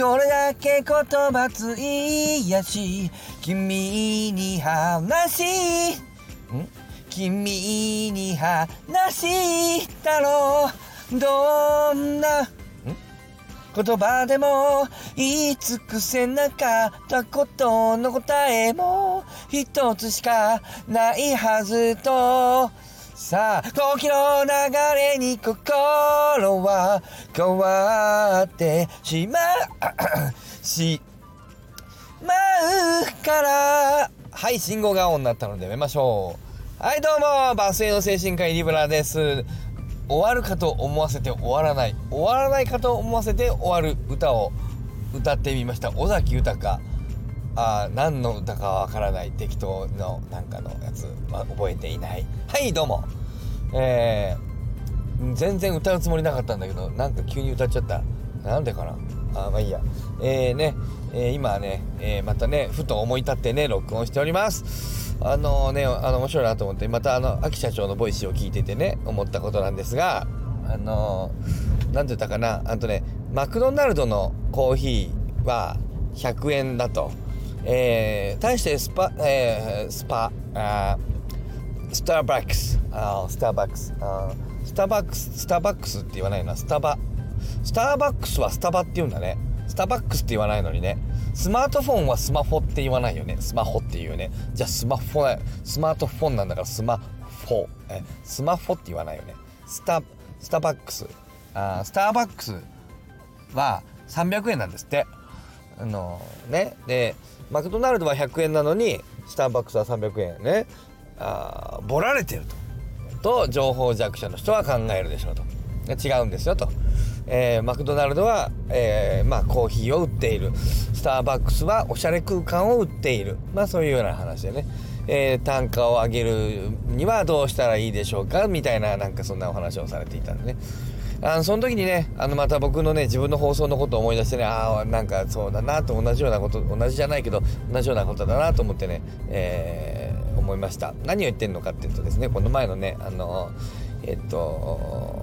どれだけ言葉費やし君に話しん？君に話したろう。どんな言葉でも言い尽くせなかったことの答えも一つしかないはずと。さあ時の流れに心は変わってしまう。しまうから。はい信号が青になったのでやめましょう。はいどうもバスへの精神科医リブラです。終わるかと思わせて終わらない。終わらないかと思わせて終わる歌を歌ってみました。尾崎豊。あ何の歌かわからない適当のなんかのやつ、まあ、覚えていない。はいどうも。えー、全然歌うつもりなかったんだけどなんか急に歌っちゃった。なんでかな。あまあいいや。えーね、えー、今ね、えー、またねふと思い立ってね録音しております。あのね、あの、面白いなと思って、またあの、秋社長のボイスを聞いててね、思ったことなんですが、あのなんて言ったかな、あとね、マクドナルドのコーヒーは100円だと。えー、対してスパ、えー、スパ、あスターバックス、あスターバックス、あスターバックス、スターバックスって言わないな、スタバ。スターバックスはスタバって言うんだね。スターバックスって言わないのにね。スマートフォンはスマホって言わないよね。スマホっていうね。じゃあスマホ、スマートフォンなんだからスマホ。え、スマホって言わないよね。スタ、スターバックス。あスターバックスは300円なんですって。あのね。で、マクドナルドは100円なのに、スターバックスは300円ね。あボられてると。と、情報弱者の人は考えるでしょうと。違うんですよと。えー、マクドナルドは、えー、まあ、コーヒーを売っているスターバックスはおしゃれ空間を売っているまあそういうような話でね、えー、単価を上げるにはどうしたらいいでしょうか？みたいななんかそんなお話をされていたんでねあのその時にねあのまた僕のね自分の放送のことを思い出してねああなんかそうだなと同じようなこと同じじゃないけど同じようなことだなと思ってね、えー、思いました。何を言ってんのかっていうとですねこの前のねあのえっと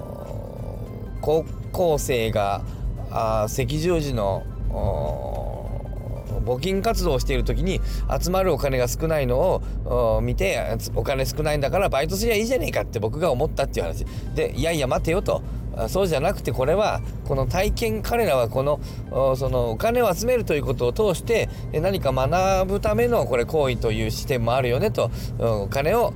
高校生があ赤十字の募金活動をしている時に集まるお金が少ないのを見てお金少ないんだからバイトすりゃいいじゃねえかって僕が思ったっていう話。でいやいや待てよと。そうじゃなくてこれはこの体験彼らはこのそのお金を集めるということを通して何か学ぶためのこれ行為という視点もあるよねとお金を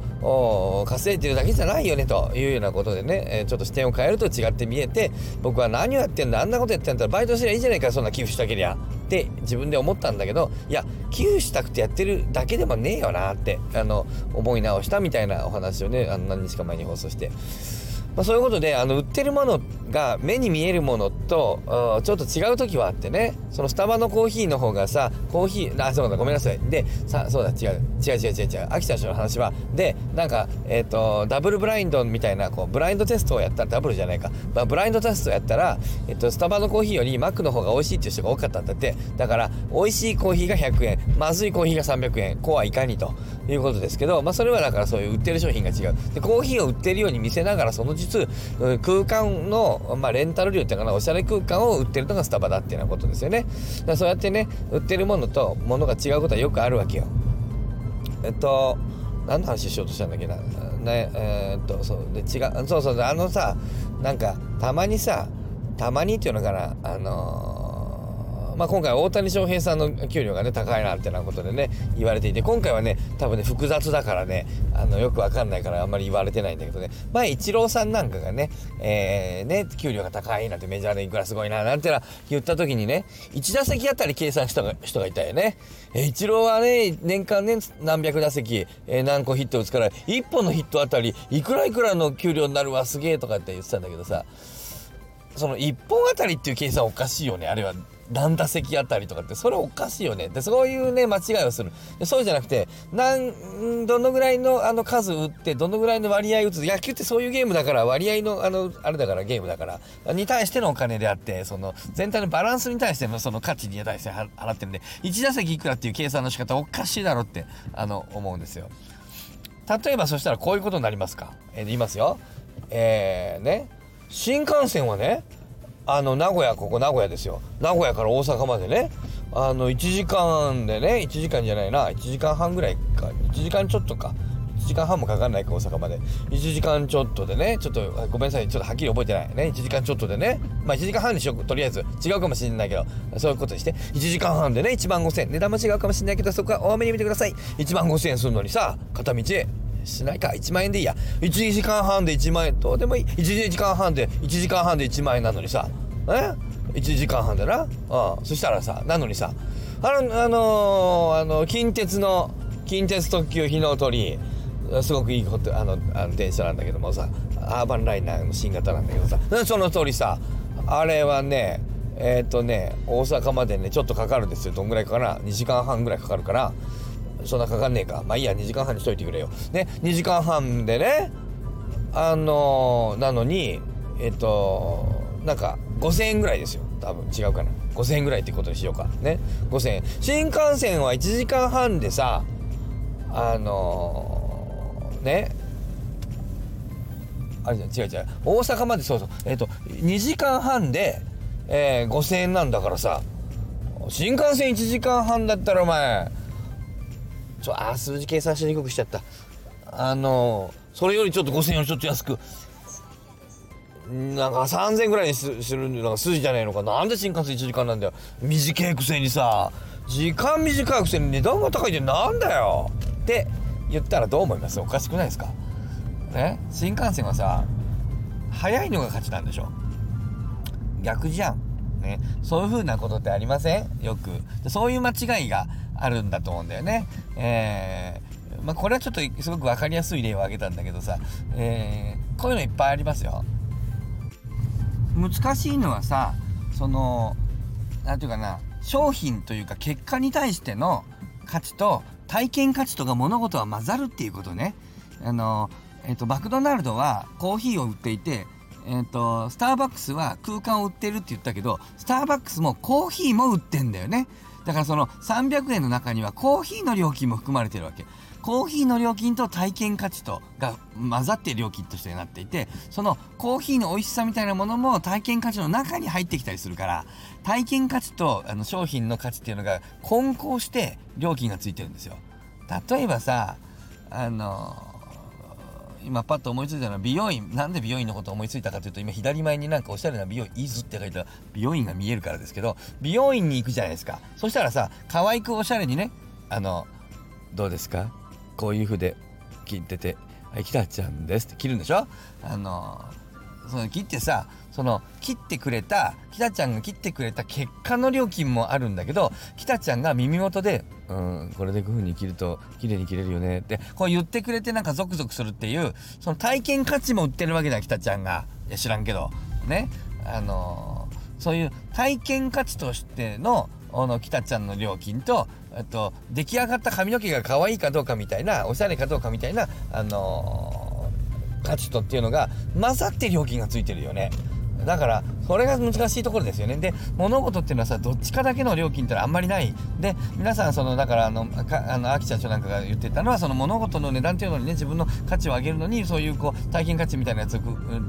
稼いでるだけじゃないよねというようなことでねちょっと視点を変えると違って見えて僕は何をやってんだあんなことやってんだったらバイトすりゃいいじゃないかそんな寄付したけりゃって自分で思ったんだけどいや寄付したくてやってるだけでもねえよなってあの思い直したみたいなお話をねあの何日か前に放送して。まあ、そういうことであの売ってるものが目に見えるものとちょっと違う時はあってね。そのスタバのコーヒーの方がさコーヒーあそうだごめんなさい。でさそうだ違う。違う違う違う違う。秋田氏の話は。でなんかえっ、ー、とダブルブラインドみたいなこうブラインドテストをやったらダブルじゃないか、まあ、ブラインドテストをやったら、えっ、ー、と、スタバのコーヒーよりマックの方が美味しいっていう人が多かったんだって。だから美味しいコーヒーが100円まずいコーヒーが300円こうはいかにということですけどまあそれはだからそういう売ってる商品が違う。でコーヒーを売ってるように見せながらその実空間の、まあ、レンタル料っていうかなおしゃれ空間を売ってるのがスタバだっていうようなことですよね。だそうやってね売ってるものとものが違うことはよくあるわけよ。えっと何の話しようとしたんだっけな。ねえー、っとそうで違うそうそうあのさなんかたまにさたまにっていうのかなあのーまあ、今回大谷翔平さんの給料がね高いなってなことでね言われていて今回はね多分ね複雑だからねあのよくわかんないからあんまり言われてないんだけどね前イチローさんなんかがね,、えー、ね給料が高いなんてメジャーでいくらすごいななんてな言った時にね1打席あたり計算した人がいたよね。え、イチローはね年間ね何百打席、えー、何個ヒット打つから1本のヒットあたりいくらいくらの給料になるわすげえとかって言ってたんだけどさその1本あたりっていう計算おかしいよねあれは何打席あたりとかってそれおかしいよね。でそういうね間違いをする。でそうじゃなくてなんどのぐらいのあの数打ってどのぐらいの割合打つ。野球ってそういうゲームだから割合のあのあれだからゲームだからに対してのお金であってその全体のバランスに対してのその価値に対して払ってるんで1打席いくらっていう計算の仕方おかしいだろってあの思うんですよ。例えばそしたらこういうことになりますか、えー、言いますよ。えー、ね。新幹線はねあの名古屋ここ名古屋ですよ。名古屋から大阪までね。あの1時間でね1時間じゃないな。1時間半ぐらいか。1時間ちょっとか。1時間半もかかんないか大阪まで。1時間ちょっとでね。ちょっとごめんなさい。ちょっとはっきり覚えてない。ね。1時間ちょっとでね。まあ1時間半にしようとりあえず。違うかもしれないけど。そういうことにして。1時間半でね1万5000円値段も違うかもしれないけどそこは多めに見てください。1万5000円するのにさ片道しないか1万円でいいや。1時間半で1万円どうでもいい。1時間半で1時間半で1万円なのにさ。え？1時間半でな。あそしたらさなのにさあのあのー、あの近鉄の近鉄特急日の鳥すごくいいことあのあの電車なんだけどもさアーバンライナーの新型なんだけどさ。その通りさあれはねえっ、ー、とね大阪までねちょっとかかるんですよ。どんぐらいかな？2時間半ぐらいかかるから。そんなかかんねえか。まあいいや2時間半にしといてくれよ。ね2時間半でねあのー、なのにえっ、となんか5000円ぐらいですよ。多分違うかな。5000円ぐらいってことにしようか。ね5000円。新幹線は1時間半でさあのー、ねあれじゃ違う違う。大阪までそうそう。えっ、と2時間半で、えー、5000円なんだからさ新幹線1時間半だったらお前ちょあ数字計算しにくくしちゃった。あのそれよりちょっと5000円よりちょっと安く。なんか3000ぐらいにするのが筋じゃねえのか。なんで新幹線1時間なんだよ。短いくせにさ時間短いくせに値段が高いってなんだよ。って言ったらどう思います？おかしくないですか？ね？新幹線はさ早いのが勝ちなんでしょ。逆じゃん。ね？そういう風なことってありません？よく。そういう間違いがあるんだと思うんだよね。えー、まあこれはちょっとすごく分かりやすい例を挙げたんだけどさ、えー、こういうのいっぱいありますよ。難しいのはさその何て言うかな商品というか結果に対しての価値と体験価値とか物事は混ざるっていうことね。あのえっ、とマクドナルドはコーヒーを売っていてえっ、とスターバックスは空間を売ってるって言ったけどスターバックスもコーヒーも売ってんだよね。だからその300円の中にはコーヒーの料金も含まれてるわけ。コーヒーの料金と体験価値とが混ざって料金としてなっていてそのコーヒーの美味しさみたいなものも体験価値の中に入ってきたりするから体験価値とあの商品の価値っていうのが混交して料金がついてるんですよ。例えばさあの今パッと思いついたのは美容院なんで美容院のこと思いついたかというと今左前になんかおしゃれな美容院「いず」って書いた美容院が見えるからですけど美容院に行くじゃないですか。そしたらさ可愛くおしゃれにねあのどうですか？こういう風で切ってて「はいたちゃんです」って切るんでしょ？あのその切ってさその切ってくれたたちゃんが切ってくれた結果の料金もあるんだけどたちゃんが耳元で「うんこれでこういう風に切ると綺麗に切れるよね」ってこう言ってくれてなんかゾクゾクするっていうその体験価値も売ってるわけだたちゃんが。いや知らんけど。ね。あのそういう体験価値としてのあのたちゃんの料金とと出来上がった髪の毛が可愛いかどうかみたいなおしゃれかどうかみたいなあのー、価値とっていうのが混ざって料金がついてるよね。だからこれが難しいところですよね。で物事っていうのはさどっちかだけの料金ってのはあんまりない。で皆さんそのだからあのかあの秋社長なんかが言ってたのはその物事の値段っていうのにね自分の価値を上げるのにそういうこう体験価値みたいなやつを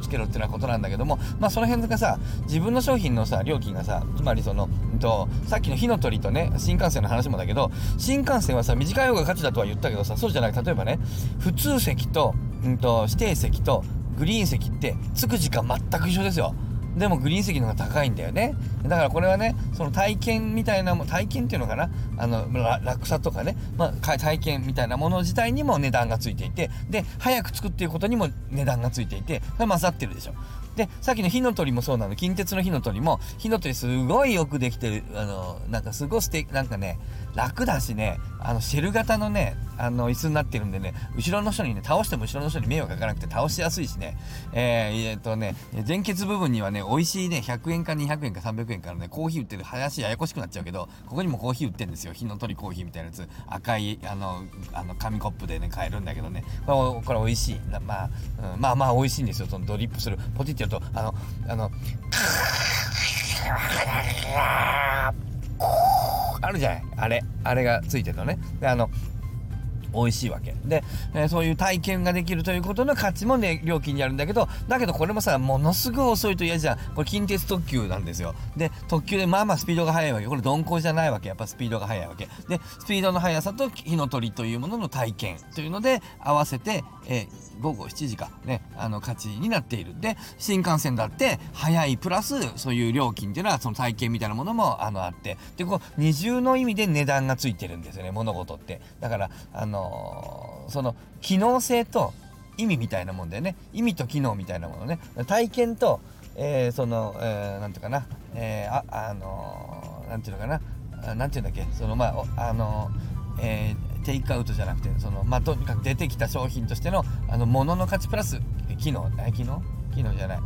つけろっていうようなことなんだけどもまあその辺がさ自分の商品のさ料金がさつまりその、うんと、さっきの火の鳥とね新幹線の話もだけど新幹線はさ短い方が価値だとは言ったけどさそうじゃない。例えばね普通席と,、うんと指定席とグリーン席って着く時間全く一緒ですよ。でもグリーン席の方が高いんだよね。だからこれはねその体験みたいなも体験っていうのかな？あの落差とかね、まあ、体験みたいなもの自体にも値段がついていて。で早く作っていうことにも値段がついていて。それ混ざってるでしょ。でさっきの火の鳥もそうなの。近鉄の火の鳥も火の鳥すごいよくできてる。あのなんかすごい素敵なんかね楽だしね。あのシェル型のねあの椅子になってるんでね後ろの人にね倒しても後ろの人に迷惑かからなくて倒しやすいしね。えー、えー、っとね前結部分にはね美味しいね100円か200円か300円からねコーヒー売ってる話ややこしくなっちゃうけどここにもコーヒー売ってるんですよ。火の鳥コーヒーみたいなやつ。赤いあのあの紙コップでね買えるんだけどね。これこれ美味しい。まあ、うん、まあまあ美味しいんですよ。そのドリップする。ポテってるとあのあのあるじゃない。あれあれがついてるのね。であの美味しいわけ。で、えー、そういう体験ができるということの価値もね料金にあるんだけどだけどこれもさものすごい遅いと嫌じゃん。これ近鉄特急なんですよ。で特急でまあまあスピードが速いわけ。これ鈍行じゃないわけ。やっぱスピードが速いわけ。でスピードの速さと火の鳥というものの体験というので合わせて、えー、午後7時か。ねあの価値になっている。で新幹線だって速いプラスそういう料金っていうのはその体験みたいなものもあのあって。でこう二重の意味で値段がついてるんですよね。物事って。だからあのー、その機能性と意味みたいなもんだよね。意味と機能みたいなものね。体験と、えー、その、えー、ていうかな、えー、ああのー、ていうのかな。なんていうんだっけ。そのまああの、えー、テイクアウトじゃなくてそのまあとにかく出てきた商品としてのあの物の価値プラス機能？機能？機能じゃない。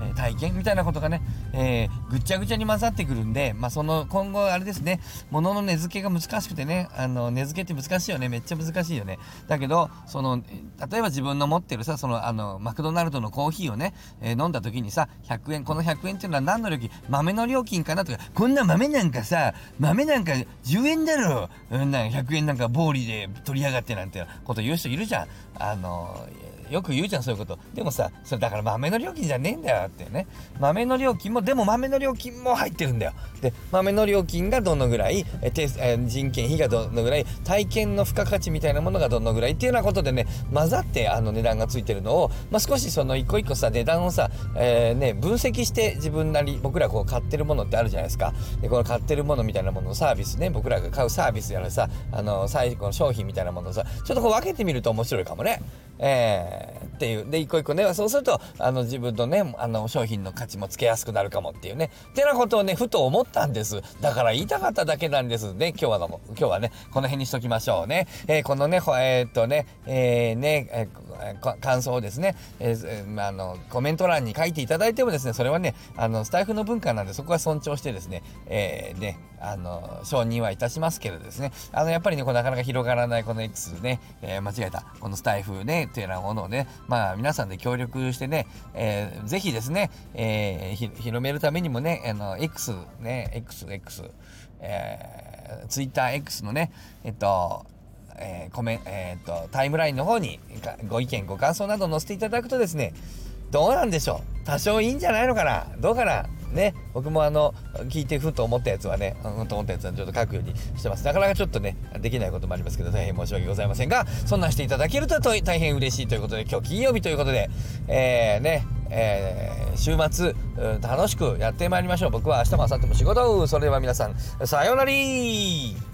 え、体験みたいなことがね、えー、ぐっちゃぐちゃに混ざってくるんで、まあ、その今後あれですね物の値付けが難しくてねあの値付けって難しいよねめっちゃ難しいよね。だけどその例えば自分の持ってるさそのあのマクドナルドのコーヒーをね、えー、飲んだ時にさ100円この100円っていうのは何の料金？豆の料金かなとかこんな豆なんかさ豆なんか10円だろ、うん、な100円なんか暴利で取りやがってなんてこと言う人いるじゃん。あのよく言うじゃんそういうこと。でもさそれだから豆の料金じゃねえんだよってね。豆の料金もでも豆の料金も入ってるんだよ。で豆の料金がどのぐらいえ人件費がどのぐらい体験の付加価値みたいなものがどのぐらいっていうようなことでね混ざってあの値段がついてるのを、まあ、少しその一個一個さ値段をさ、えー、ね、分析して自分なり僕らこう買ってるものってあるじゃないですか。でこの買ってるものみたいなもののサービスね僕らが買うサービスやらさあの最後の商品みたいなものをさちょっとこう分けてみると面白いかもね。えー、っていう。で、一個一個ね、そうすると、あの、自分のね、あの、商品の価値もつけやすくなるかもっていうね。ってなことをね、ふと思ったんです。だから言いたかっただけなんですね。今日はの、今日はね、この辺にしときましょうね。えー、このね、えー、っとね、えー、ね、えー、感想をですね、えー、あの、コメント欄に書いていただいてもですね、それはね、あの、スタイフの文化なんで、そこは尊重してですね、えー、ね、あの、承認はいたしますけどですね、あの、やっぱりね、こうなかなか広がらないこの X ね、えー、間違えた、このスタイフね、というようなものをね、まあ、皆さんで協力してね、えー、ぜひですね、えー、広めるためにもね、あの、X、ね、X、X、えー、TwitterX のね、えっと、えー、コメンえー、っと、タイムラインの方にご意見、ご感想など載せていただくとですね、どうなんでしょう。多少いいんじゃないのかな。どうかな。ね、僕もあの、聞いてふと思ったやつはね、うんと思ったやつはちょっと書くようにしてます。なかなかちょっとね、できないこともありますけど、大変申し訳ございませんが、そんなんしていただけると大変嬉しいということで、今日金曜日ということで、えー、ね、えー、週末、楽しくやってまいりましょう。僕は明日も明後日も仕事。それでは皆さん、さようなら。